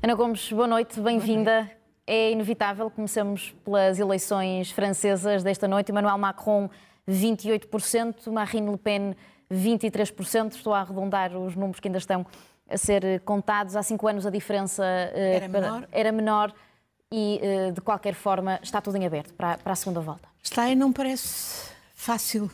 Ana Gomes, boa noite, bem-vinda. É inevitável, começamos pelas eleições francesas desta noite. Emmanuel Macron, 28%, Marine Le Pen, 23%. Estou a arredondar os números que ainda estão a ser contados. Há cinco anos a diferença eh, era, menor. era menor e, eh, de qualquer forma, está tudo em aberto para, para a segunda volta. Está e não parece fácil,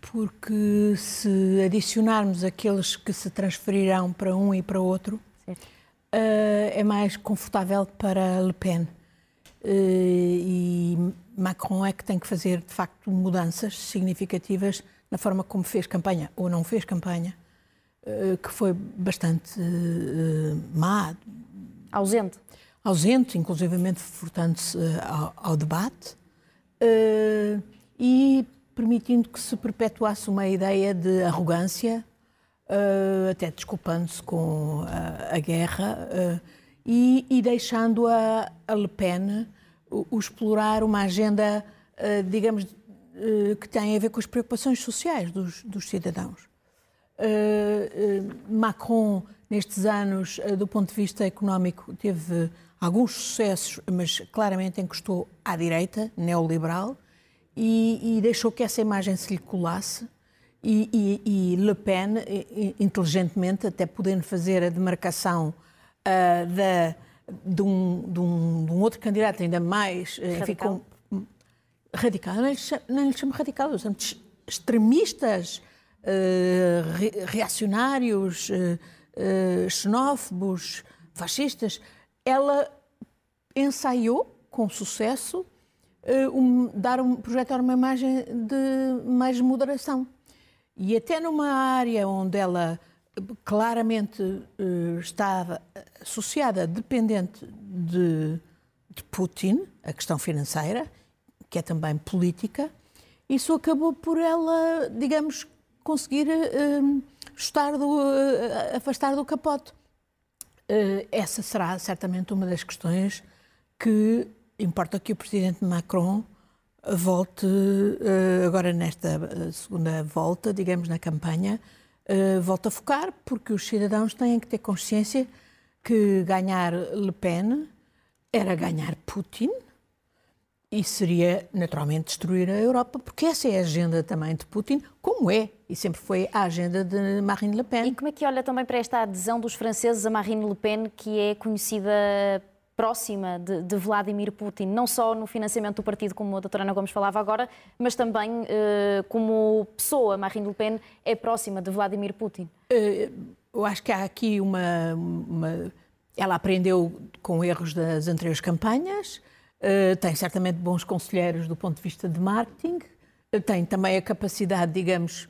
porque se adicionarmos aqueles que se transferirão para um e para outro, certo uh, é mais confortável para Le Pen. Uh, e Macron é que tem que fazer, de facto, mudanças significativas na forma como fez campanha ou não fez campanha, que foi bastante má. Ausente. Ausente, inclusivamente furtando-se ao, ao, debate e permitindo que se perpetuasse uma ideia de arrogância, uh, até desculpando-se com a, a guerra, e, e, deixando a, a Le Pen o, o explorar uma agenda, digamos, que tem a ver com as preocupações sociais dos, dos cidadãos. Macron, nestes anos, do ponto de vista económico, teve alguns sucessos, mas claramente encostou à direita, neoliberal, e, e deixou que essa imagem se lhe colasse e, e, e, Le Pen, inteligentemente, até podendo fazer a demarcação uh, da, de, um, de, um, de, um, outro candidato ainda mais radical, enfim, radical. Não, lhe chamo, não lhe chamo radical, eu chamo extremistas, uh, reacionários, uh, xenófobos, fascistas. Ela ensaiou com sucesso um, dar um, projetar uma imagem de mais moderação. E até numa área onde ela claramente uh, estava associada, dependente de, de, Putin, a questão financeira, que é também política, isso acabou por ela, digamos, conseguir uh, estar do, uh, afastar do capote. Essa será certamente uma das questões que importa que o presidente Macron volte eh, agora nesta eh, segunda volta, digamos, na campanha, eh, volte a focar, porque os cidadãos têm que ter consciência que ganhar Le Pen era ganhar Putin e seria naturalmente destruir a Europa, porque essa é a agenda também de Putin, como é e sempre foi a agenda de Marine Le Pen. E como é que olha também para esta adesão dos franceses a Marine Le Pen, que é conhecida próxima de, de, Vladimir Putin, não só no financiamento do partido, como a doutora Ana Gomes falava agora, mas também eh, como pessoa. Marine Le Pen é próxima de Vladimir Putin. Eh, eu acho que há aqui uma, uma... Ela aprendeu com erros das anteriores campanhas, tem certamente bons conselheiros do ponto de vista de marketing, tem também a capacidade, digamos,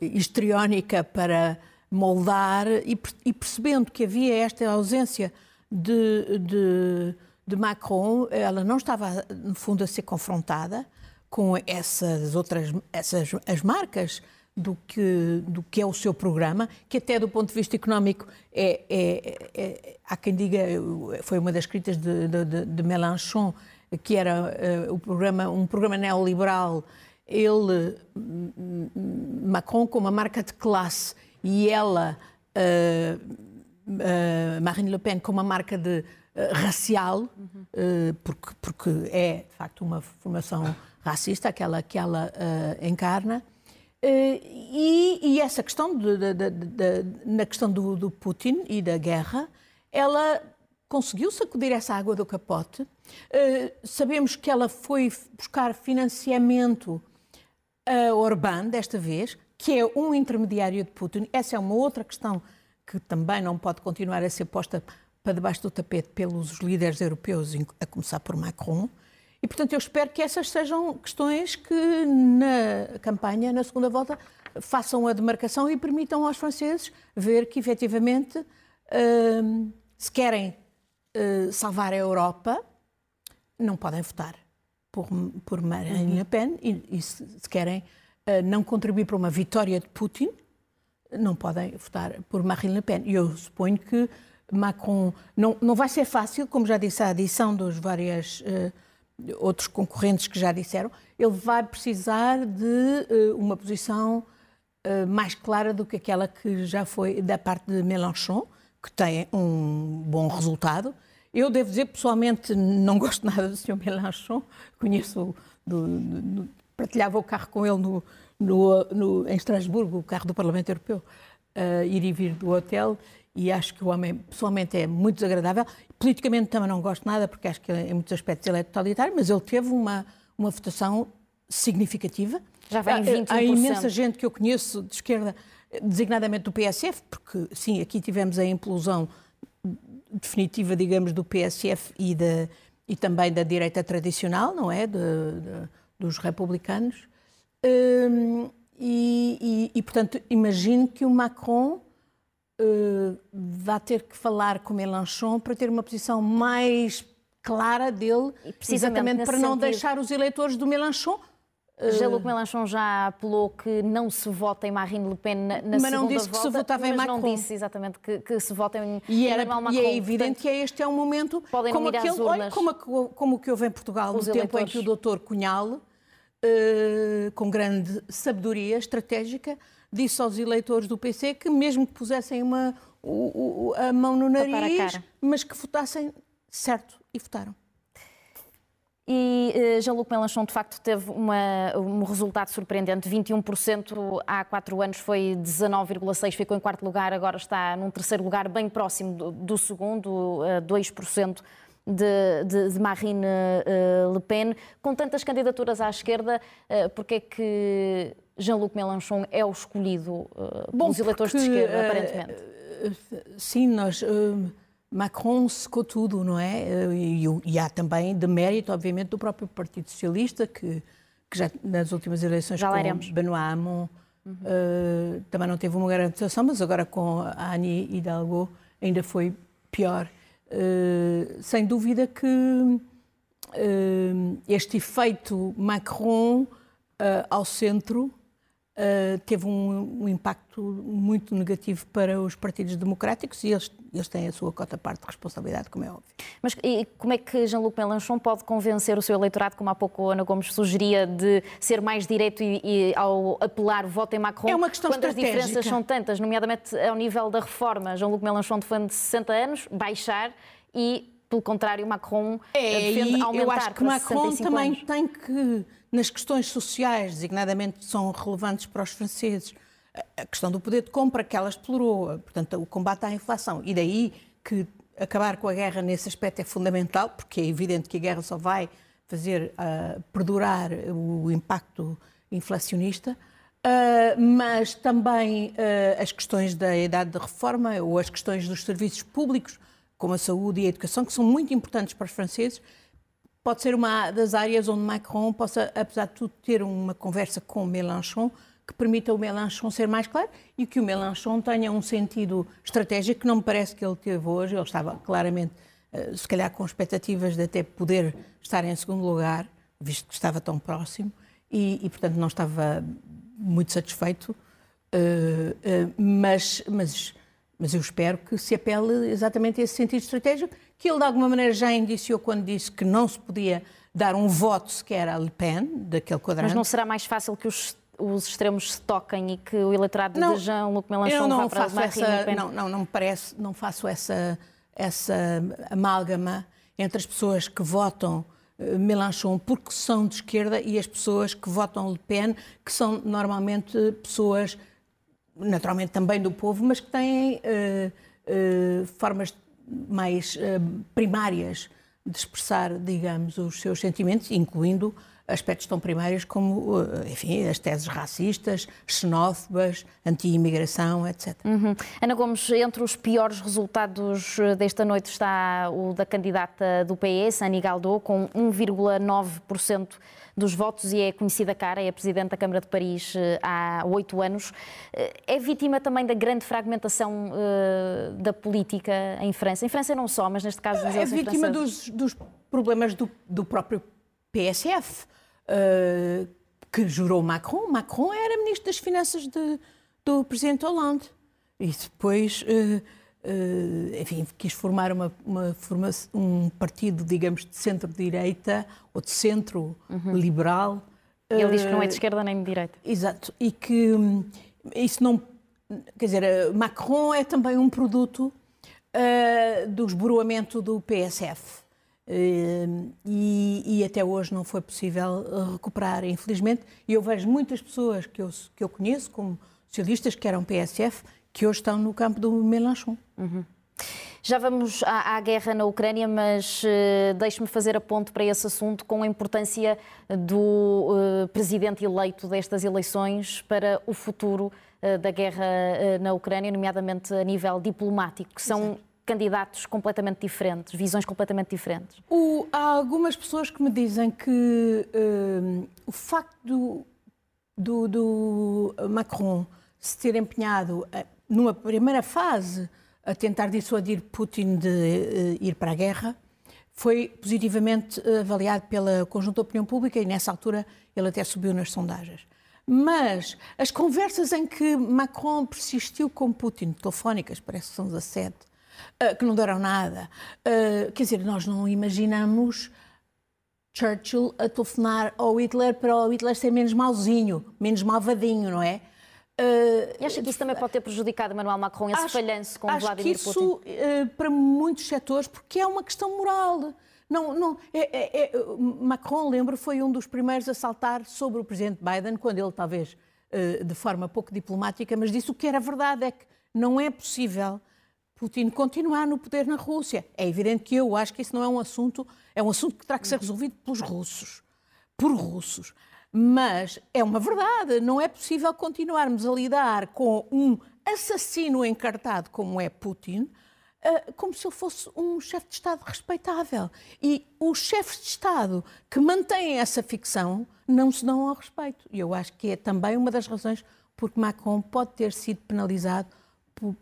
histriónica para moldar e, e percebendo que havia esta ausência de, de, de Macron, ela não estava, no fundo, a ser confrontada com essas outras essas, as marcas do que, do que é o seu programa, que até do ponto de vista económico é, é, é há quem diga, foi uma das críticas de, de, de Mélenchon, que era uh, o programa, um programa neoliberal, ele, Macron com uma marca de classe e ela uh, uh, Marine Le Pen com uma marca de racial, porque, porque é de facto uma formação racista aquela que ela encarna. E, e, essa questão, de, de, de, na questão do, do, Putin e da guerra, ela conseguiu sacudir essa água do capote. sabemos que ela foi buscar financiamento a Orbán, desta vez, que é um intermediário de Putin. Essa é uma outra questão que também não pode continuar a ser posta para debaixo do tapete pelos líderes europeus, a começar por Macron. E, portanto, eu espero que essas sejam questões que na campanha, na segunda volta, façam a demarcação e permitam aos franceses ver que, efetivamente, uh, se querem uh, salvar a Europa, não podem votar por, por Marine Le Pen e, e se, querem uh, não contribuir para uma vitória de Putin, não podem votar por Marine Le Pen. E eu suponho que Macron não, não vai ser fácil, como já disse, a adição dos várias, uh, outros concorrentes que já disseram, ele vai precisar de uh, uma posição uh, mais clara do que aquela que já foi da parte de Mélenchon, que tem um bom resultado. Eu devo dizer, pessoalmente, não gosto nada do Sr. Mélenchon, conheço, do, do, do, partilhava o carro com ele no, no, no, em Estrasburgo, o carro do Parlamento Europeu, uh, ir e vir do hotel, e acho que o homem, pessoalmente, é muito desagradável. Politicamente também não gosto nada, porque acho que em muitos aspectos ele é totalitário, mas ele teve uma, uma votação significativa. Já vem 21%. Há imensa gente que eu conheço de esquerda, designadamente do PSF, porque, sim, aqui tivemos a implosão definitiva, digamos, do PSF e, de, e também da direita tradicional, não é? De, de, dos republicanos. Hum, e, e, e, portanto, imagino que o Macron uh, vai ter que falar com Mélenchon para ter uma posição mais clara dele, exatamente para não deixar os eleitores do Mélenchon Jean-Luc Mélenchon já apelou que não se vota em Marine Le Pen na, na mas não disse volta, que se votava em Macron. não disse exatamente que, que se vota em, e era, Macron. E é evidente que este é um momento podem como, aquele, olha, como, como o que houve em Portugal, no tempo em que o doutor Cunhal, uh, com grande sabedoria estratégica, disse aos eleitores do PC que mesmo que pusessem uma, o, o, a mão no nariz, mas que votassem certo, e votaram. E uh, Jean-Luc Mélenchon, de facto, teve uma, um resultado surpreendente. 21% há quatro anos foi 19,6%, ficou em quarto lugar, agora está num terceiro lugar, bem próximo do, do segundo, uh, 2% de, de, de, Marine uh, Le Pen. Com tantas candidaturas à esquerda, uh, porque é que Jean-Luc Mélenchon é o escolhido uh, Bom, pelos eleitores de esquerda, aparentemente? sim, nós Macron secou tudo, não é? E, e, há também de mérito, obviamente, do próprio Partido Socialista, que, que já nas últimas eleições já com Benoît Hamon uhum. uh, também não teve uma grande votação, mas agora com a Annie Hidalgo ainda foi pior. Uh, sem dúvida que uh, este efeito Macron ao centro uh, teve um, um, impacto muito negativo para os partidos democráticos e eles, eles têm a sua cota parte de responsabilidade, como é óbvio. Mas e como é que Jean-Luc Mélenchon pode convencer o seu eleitorado, como há pouco a Ana Gomes sugeria, de ser mais direto e, e ao apelar voto em Macron, é uma questão quando as diferenças são tantas, nomeadamente ao nível da reforma? Jean-Luc Mélenchon defende 60 anos, baixar e pelo contrário, Macron é, defende aumentar eu acho que Macron também anos. tem que nas questões sociais, designadamente são relevantes para os franceses, a questão do poder de compra que ela explorou, portanto, o combate à inflação. E daí que acabar com a guerra nesse aspecto é fundamental, porque é evidente que a guerra só vai fazer uh, perdurar o impacto inflacionista. Uh, mas também uh, as questões da idade de reforma ou as questões dos serviços públicos, como a saúde e a educação, que são muito importantes para os franceses pode ser uma das áreas onde Macron possa, apesar de tudo, ter uma conversa com Mélenchon que permita o Mélenchon ser mais claro e que o Mélenchon tenha um sentido estratégico que não me parece que ele teve hoje. Ele estava claramente, eh, se calhar, com expectativas de até poder estar em segundo lugar, visto que estava tão próximo, e, e portanto, não estava muito satisfeito. Uh, uh, mas, mas, mas eu espero que se apele exatamente a esse sentido estratégico que ele de alguma maneira já indiciou quando disse que não se podia dar um voto sequer a Le Pen, daquele quadrante. Mas não será mais fácil que os, os extremos se toquem e que o eleitorado não, de Jean-Luc Mélenchon não vá para faço essa, Não, não, não me parece, não faço essa, essa amálgama entre as pessoas que votam eh, Mélenchon porque são de esquerda e as pessoas que votam Le Pen, que são normalmente pessoas, naturalmente também do povo, mas que têm uh, uh, formas mais uh, primárias de expressar, digamos, os seus sentimentos, incluindo aspectos tão primários como, eh, enfim, as teses racistas, xenófobas, anti-imigração, etc. Uhum. Ana Gomes, entre os piores resultados eh, desta noite está o da candidata do PS, Annie Galdot, com 1,9% dos votos e é conhecida cara, é a Presidente da Câmara de Paris eh, há oito anos. É vítima também da grande fragmentação da política em França. Em França não só, mas neste caso... É vítima dos, dos, problemas do, do próprio PSF, uh, que jurou Macron. Macron era Ministro das Finanças de, do Presidente Hollande. E depois... Uh, uh, enfim, quis formar uma, uma forma, um partido, digamos, de centro-direita ou de centro-liberal. Uhum. Ele diz que não é de esquerda nem de direita. Exato. E que hum, isso não. Quer dizer, Macron é também um produto uh, do esboroamento do PSF. Uh, e, e, até hoje não foi possível recuperar, infelizmente. E eu vejo muitas pessoas que eu, que eu conheço, como socialistas, que eram PSF, que hoje estão no campo do Mélenchon. Uhum. Já vamos à, à, guerra na Ucrânia, mas uh, deixe-me fazer a ponto para esse assunto com a importância do uh, presidente eleito destas eleições para o futuro uh, da guerra na Ucrânia, nomeadamente a nível diplomático, que são. Candidatos completamente diferentes, visões completamente diferentes. O, há algumas pessoas que me dizem que o facto do, do, do Macron se ter empenhado numa primeira fase, a tentar dissuadir Putin de uh, ir para a guerra, foi positivamente avaliado pela conjunta opinião pública e nessa altura ele até subiu nas sondagens. Mas as conversas em que Macron persistiu com Putin, telefónicas, parece que são 17, uh, que não deram nada, uh, quer dizer, nós não imaginamos Churchill a telefonar ao Hitler para o Hitler ser menos mauzinho, menos malvadinho, não é? Uh, e acha que isso também pode ter prejudicado Emmanuel Macron, esse falhanço com acho Vladimir que isso, Putin? Uh, para muitos setores, porque é uma questão moral. Não, não, é, é, é, Macron, lembro, foi um dos primeiros a saltar sobre o presidente Biden, quando ele, talvez uh, de forma pouco diplomática, mas disse o que era verdade, é que não é possível Putin continuar no poder na Rússia. É evidente que eu acho que isso não é um assunto, é um assunto que terá que ser resolvido pelos russos, por russos. Mas é uma verdade, não é possível continuarmos a lidar com um assassino encartado como é Putin, eh, como se ele fosse um chefe de Estado respeitável. E os chefes de Estado que mantêm essa ficção não se dão ao respeito. E eu acho que é também uma das razões porque Macron pode ter sido penalizado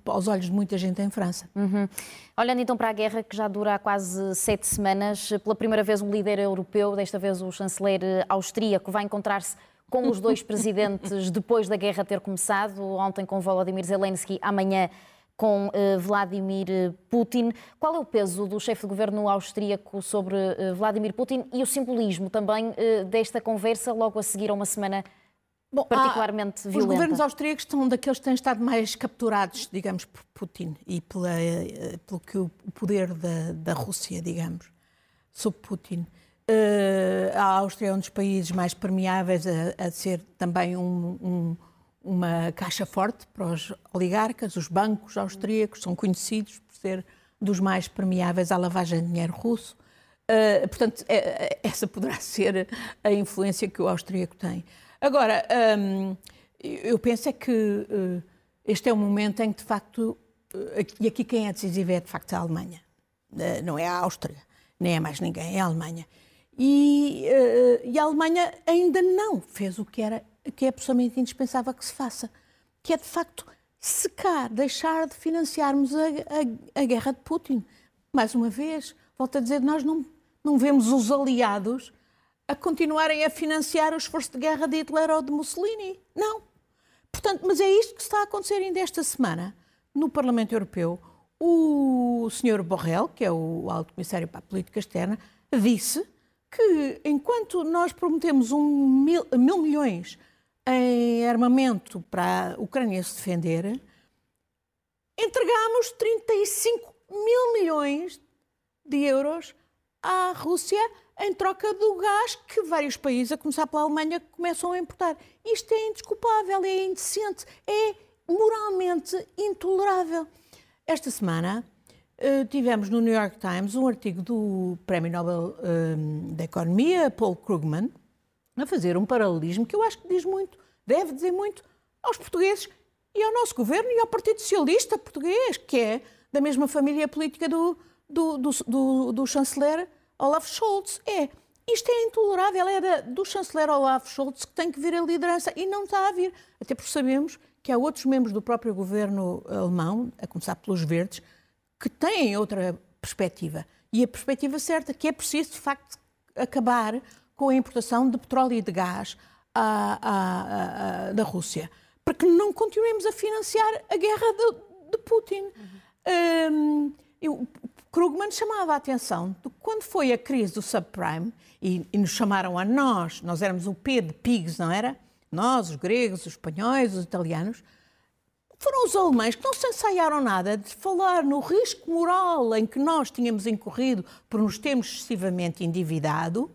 aos olhos de muita gente em França. Uhum. Olhando então para a guerra que já dura há quase sete semanas, pela primeira vez um líder europeu, desta vez o chanceler austríaco, vai encontrar-se com os dois presidentes depois da guerra ter começado, ontem com Volodymyr Zelensky, amanhã com uh, Vladimir Putin. Qual é o peso do chefe de governo austríaco sobre uh, Vladimir Putin e o simbolismo também uh, desta conversa logo a seguir a uma semana Bom, particularmente violenta. Os governos austríacos estão daqueles que têm estado mais capturados, digamos, por Putin e pela, eh, pelo que o poder da, da Rússia, digamos, sob Putin. Uh, a Áustria é um dos países mais permeáveis a, a ser também um, um, uma caixa forte para os oligarcas. Os bancos austríacos são conhecidos por ser dos mais permeáveis à lavagem de dinheiro russo. Uh, portanto, é, essa poderá ser a influência que o austríaco tem. Agora, hum, eu penso é que uh, este é o momento em que, de facto, uh, e aqui quem é decisivo é, de facto, a Alemanha. Uh, não é a Áustria, nem é mais ninguém, é a Alemanha. E, e, a Alemanha ainda não fez o que, era, que é absolutamente indispensável que se faça, que é, de facto, secar, deixar de financiarmos a, a, a guerra de Putin. Mais uma vez, volto a dizer, nós não, não vemos os aliados a continuarem a financiar o esforço de guerra de Hitler ou de Mussolini. Não. Portanto, mas é isto que está a acontecer ainda esta semana no Parlamento Europeu. O Sr. Borrell, que é o Alto Comissário para a Política Externa, disse que enquanto nós prometemos um mil, mil milhões em armamento para a Ucrânia se defender, entregamos 35 mil milhões de euros à Rússia em troca do gás que vários países, a começar pela Alemanha, começam a importar. Isto é indesculpável, é indecente, é moralmente intolerável. Esta semana uh, tivemos no New York Times um artigo do Prémio Nobel uh, da Economia, Paul Krugman, a fazer um paralelismo que eu acho que diz muito, deve dizer muito aos portugueses e ao nosso governo e ao Partido Socialista português, que é da mesma família política do, do, do, do chanceler Olaf Scholz. É. Isto é intolerável. É do chanceler Olaf Scholz que tem que vir a liderança e não está a vir. Até porque sabemos que há outros membros do próprio governo alemão, a começar pelos verdes, que têm outra perspectiva. E a perspectiva certa, que é preciso, de facto, acabar com a importação de petróleo e de gás à, à, à, da Rússia. Para que não continuemos a financiar a guerra de, de Putin. Uhum. hum, eu, Krugman chamava a atenção de quando foi a crise do subprime, e, e nos chamaram a nós, nós éramos o P de pigs, não era? Nós, os gregos, os espanhóis, os italianos, foram os alemães que não se ensaiaram nada de falar no risco moral em que nós tínhamos incorrido por nos termos excessivamente endividado,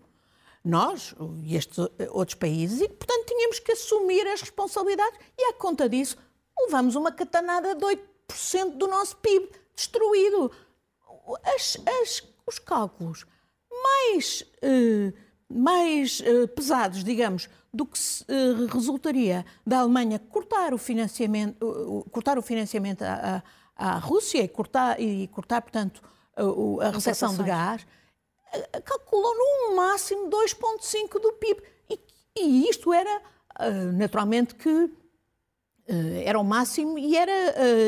nós e estes outros países, e portanto tínhamos que assumir as responsabilidades e à conta disso levamos uma catanada de 8% do nosso PIB destruído. As, as, os cálculos mais, eh, mais eh, pesados, digamos, do que se, uh, resultaria da Alemanha cortar o financiamento, cortar o financiamento à, à, à, Rússia e cortar, e cortar portanto, uh, a recepção de gás, calculou no máximo 2,5% do PIB. E, e, isto era, naturalmente, que era o máximo e era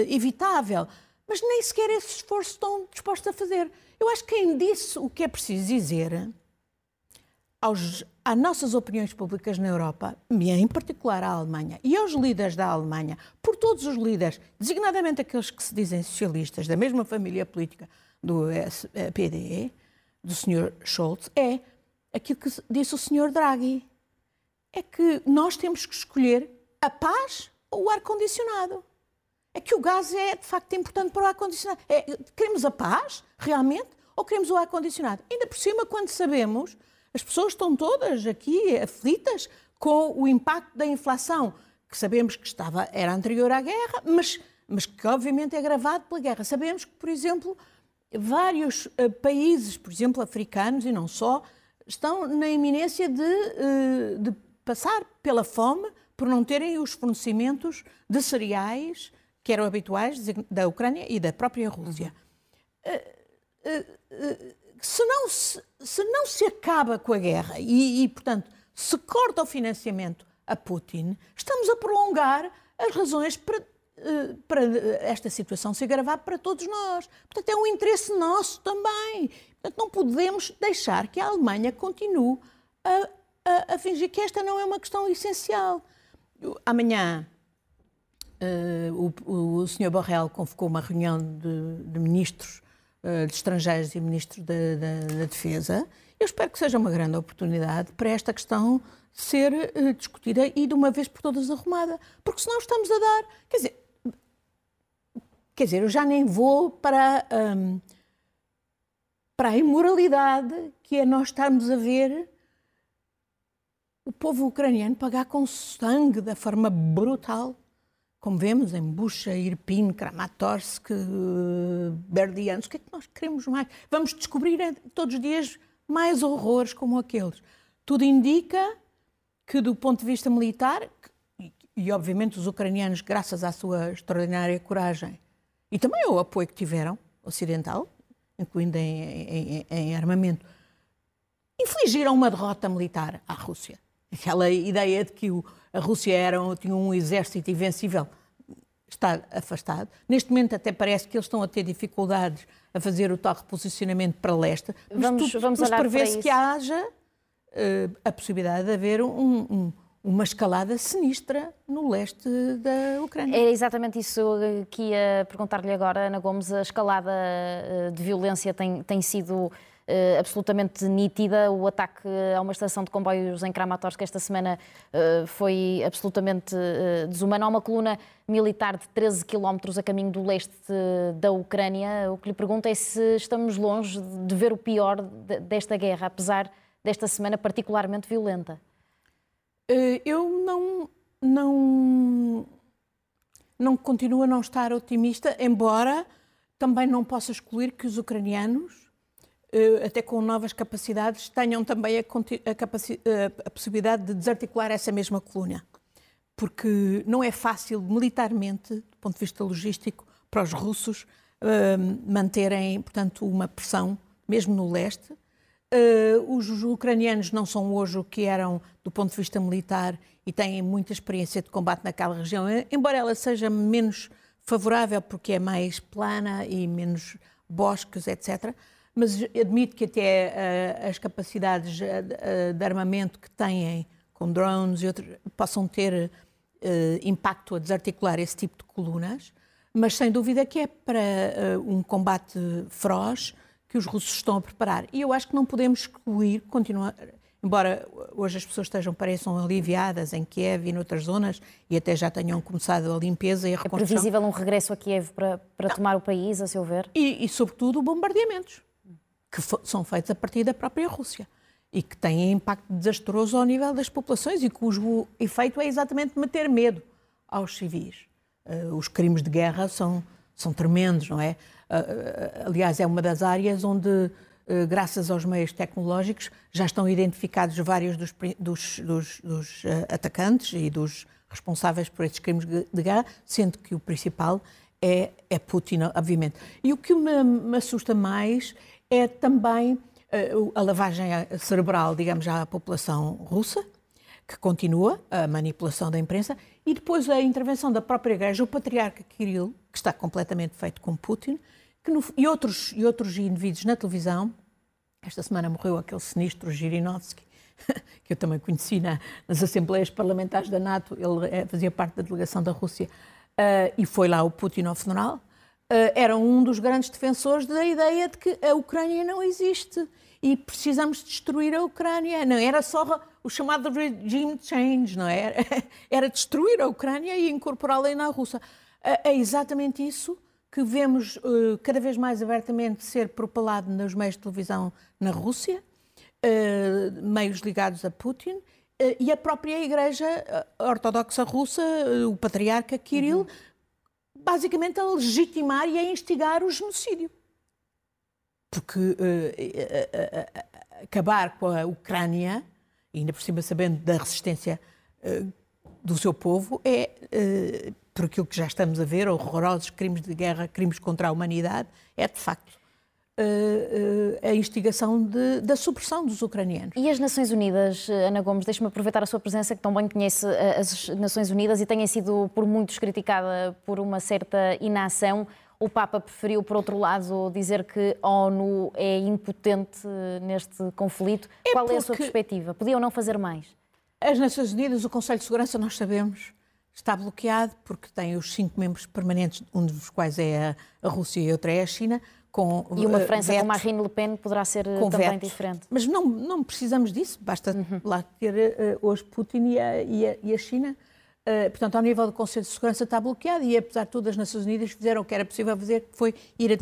evitável. Mas nem sequer esse esforço estão dispostos a fazer. Eu acho que quem disse o que é preciso dizer aos, às nossas opiniões públicas na Europa, em particular à Alemanha, e aos líderes da Alemanha, por todos os líderes, designadamente aqueles que se dizem socialistas, da mesma família política do PDE, do Sr. Scholz, é aquilo que disse o Sr. Draghi. É que nós temos que escolher a paz ou o ar-condicionado. É que o gás é, de facto, importante para o ar-condicionado. É, queremos a paz, realmente, ou queremos o ar-condicionado? Ainda por cima, quando sabemos as pessoas estão todas aqui aflitas com o impacto da inflação, que sabemos que estava, era anterior à guerra, mas, mas que obviamente é agravado pela guerra. Sabemos que, por exemplo, vários uh, países, por exemplo, africanos e não só, estão na iminência de, uh, de passar pela fome por não terem os fornecimentos de cereais que eram habituais da Ucrânia e da própria Rússia. Uh, se não se, se não se acaba com a guerra e, e, portanto, se corta o financiamento a Putin, estamos a prolongar as razões para, eh, para esta situação se agravar para todos nós. Portanto, é um interesse nosso também. Portanto, não podemos deixar que a Alemanha continue a, a, a fingir que esta não é uma questão essencial. Amanhã uh, o, o Sr. Borrell convocou uma reunião de, de ministros eh, de Estrangeiros e Ministro da, Defesa. Eu espero que seja uma grande oportunidade para esta questão ser uh, discutida e de uma vez por todas arrumada. Porque senão estamos a dar. Quer dizer, quer dizer eu já nem vou para, um, para a imoralidade que é nós estarmos a ver o povo ucraniano pagar com sangue da forma brutal como vemos em Bucha, Irpin, Kramatorsk, Berdianos, o que é que nós queremos mais? Vamos descobrir eh, todos os dias mais horrores como aqueles. Tudo indica que, do ponto de vista militar, e obviamente os ucranianos, graças à sua extraordinária coragem e também ao apoio que tiveram, ocidental, incluindo em, em, em armamento, infligiram uma derrota militar à Rússia. Aquela ideia de que a Rússia era, tinha um exército invencível está afastado. Neste momento até parece que eles estão a ter dificuldades a fazer o tal reposicionamento para leste, mas, vamos, tu, vamos mas prevê-se que haja uh, a possibilidade de haver um, um, uma escalada sinistra no leste da Ucrânia. É exatamente isso que ia perguntar-lhe agora, Ana Gomes. A escalada eh, de violência tem, tem sido uh, absolutamente nítida. O ataque a uma estação de comboios em Kramatorsk esta semana uh, foi absolutamente uh, desumano. Há uma coluna militar de 13 quilómetros a caminho do leste da Ucrânia. O que lhe pergunto é se estamos longe de ver o pior desta guerra, apesar desta semana particularmente violenta. Eu não, não, não continuo a não estar otimista, embora também não possa excluir que os ucranianos até com novas capacidades, tenham também a, a, a, possibilidade de desarticular essa mesma coluna. Porque não é fácil, militarmente, do ponto de vista logístico, para os russos uh, manterem, portanto, uma pressão, mesmo no leste. Uh, os ucranianos não são hoje o que eram do ponto de vista militar e têm muita experiência de combate naquela região, embora ela seja menos favorável porque é mais plana e menos bosques, etc mas admito que até uh, as capacidades uh, de armamento que têm com drones e outros possam ter uh, impacto a desarticular esse tipo de colunas. mas sem dúvida que é para um combate feroz que os russos estão a preparar. E eu acho que não podemos excluir, continuar, embora hoje as pessoas estejam, pareçam aliviadas em Kiev e noutras zonas, e até já tenham começado a limpeza e a reconstrução. É previsível um regresso a Kiev para, para tomar o país, a seu ver? E, e sobretudo, bombardeamentos, que são feitos a partir da própria Rússia e que têm impacto desastroso ao nível das populações e cujo efeito é exatamente meter medo aos civis. Uh, os crimes de guerra são, são tremendos, não é? Uh, aliás, é uma das áreas onde, graças aos meios tecnológicos, já estão identificados vários dos, dos, dos, dos atacantes e dos responsáveis por estes crimes de guerra, sendo que o principal é, é Putin, obviamente. E o que me, me assusta mais é também a lavagem cerebral, digamos, à população russa, que continua, a manipulação da imprensa, e depois a intervenção da própria Igreja, o patriarca Kirill, que está completamente feito com Putin, no, e, outros, e outros indivíduos na televisão. Esta semana morreu aquele sinistro Girinovski, que eu também conheci na, nas Assembleias Parlamentares da NATO, ele é, fazia parte da delegação da Rússia, uh, e foi lá o Putin ao funeral. Uh, era um dos grandes defensores da ideia de que a Ucrânia não existe e precisamos destruir a Ucrânia. Não era só o chamado regime change, não é? era? Era destruir a Ucrânia e incorporá-la na Rússia. É exatamente isso que vemos uh, cada vez mais abertamente ser propalado nos meios de televisão na Rússia, uh, meios ligados a Putin, e a própria Igreja Ortodoxa Russa, o patriarca Kirill, uhum. Basicamente a legitimar e a instigar o genocídio. Porque uh, uh, acabar com a Ucrânia, ainda por cima sabendo da resistência do seu povo, é, por aquilo que já estamos a ver, horrorosos crimes de guerra, crimes contra a humanidade, é de facto a instigação de, da supressão dos ucranianos. E as Nações Unidas, Ana Gomes, deixe-me aproveitar a sua presença, que tão bem conhece as Nações Unidas e tenha sido por muitos criticada por uma certa inação. O Papa preferiu, por outro lado, dizer que a ONU é impotente neste conflito. É Qual é a sua perspectiva? Podiam não fazer mais? As Nações Unidas, o Conselho de Segurança, nós sabemos, está bloqueado porque tem os cinco membros permanentes, um dos quais é a, Rússia e outra é a China. Com, e uma eh, França veto, com Marine Le Pen poderá ser eh, também veto. diferente. Mas não, não precisamos disso, basta uhum. lá ter uh, hoje Putin e a, e a, e a China Uh, portanto, ao nível do Conselho de Segurança está bloqueado e, apesar de tudo, as Nações Unidas fizeram o que era possível fazer, que foi ir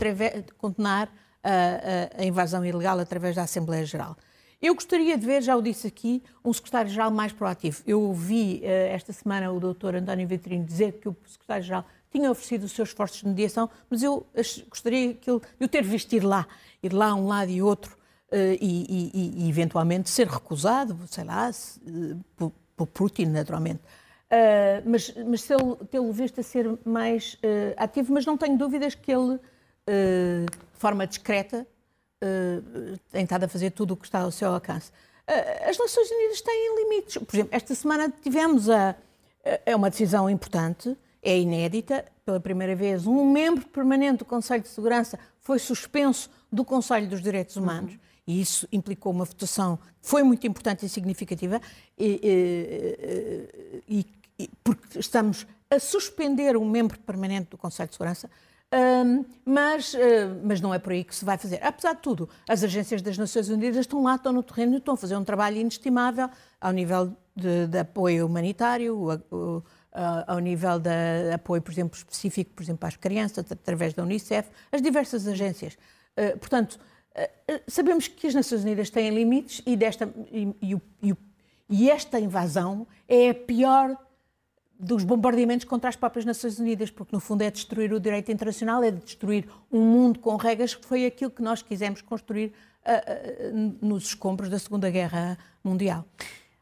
condenar a, a, a, invasão ilegal através da Assembleia Geral. Eu gostaria de ver, já o disse aqui, um secretário-geral mais proativo. Eu ouvi uh, esta semana o doutor António Vitorino dizer que o secretário-geral tinha oferecido os seus esforços de mediação, mas eu gostaria que ele, de o ter visto ir lá, ir lá um lado e outro, uh, e, e, e, eventualmente ser recusado, sei lá, se, por, por Putin, naturalmente. Uh, mas, mas tê-lo visto a ser mais uh, ativo, mas não tenho dúvidas que ele, uh, de forma discreta, tem estado a fazer tudo o que está ao seu alcance. as Nações Unidas têm limites. Por exemplo, esta semana tivemos a, é uma decisão importante, é inédita, pela primeira vez, um membro permanente do Conselho de Segurança foi suspenso do Conselho dos Direitos Humanos. Uhum. E isso implicou uma votação que foi muito importante e significativa e, e, e porque estamos a suspender um membro permanente do Conselho de Segurança, mas, uh, mas não é por aí que se vai fazer. Apesar de tudo, as agências das Nações Unidas estão lá, estão no terreno, estão a fazer um trabalho inestimável ao nível de, de apoio humanitário, ao nível de apoio, por exemplo, específico, por exemplo, às crianças, através da Unicef, as diversas agências. Uh, portanto, uh, sabemos que as Nações Unidas têm limites e, desta, e, e, e esta invasão é a pior dos bombardeamentos contra as próprias Nações Unidas, porque no fundo é destruir o direito internacional, é destruir um mundo com regras, que foi aquilo que nós quisemos construir uh, uh, nos escombros da Segunda Guerra Mundial.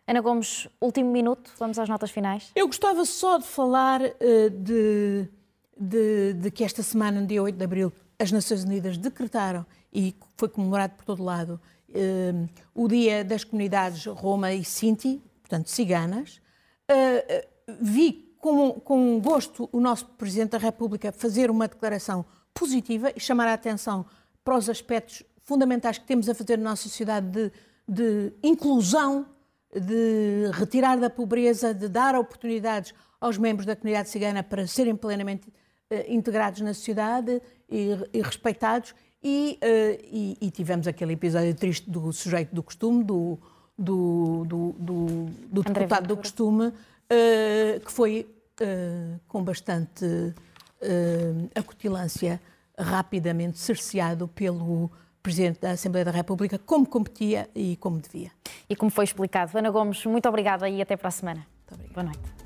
Ana Gomes, último minuto, vamos às notas finais. Eu gostava só de falar uh, de, de, de, que esta semana, no dia 8 de abril, as Nações Unidas decretaram, e foi comemorado por todo lado, o Dia das Comunidades Roma e Sinti, portanto, ciganas vi com, com gosto o nosso Presidente da República fazer uma declaração positiva e chamar a atenção para os aspectos fundamentais que temos a fazer na nossa sociedade de, de inclusão, de retirar da pobreza, de dar oportunidades aos membros da comunidade cigana para serem plenamente integrados na sociedade e, e respeitados. E, e, e, tivemos aquele episódio triste do sujeito do costume, do, do, do, do, do deputado do costume, que foi com bastante acutilância rapidamente cerceado pelo Presidente da Assembleia da República, como competia e como devia. E como foi explicado. Ana Gomes, muito obrigada e até para a semana. Boa noite.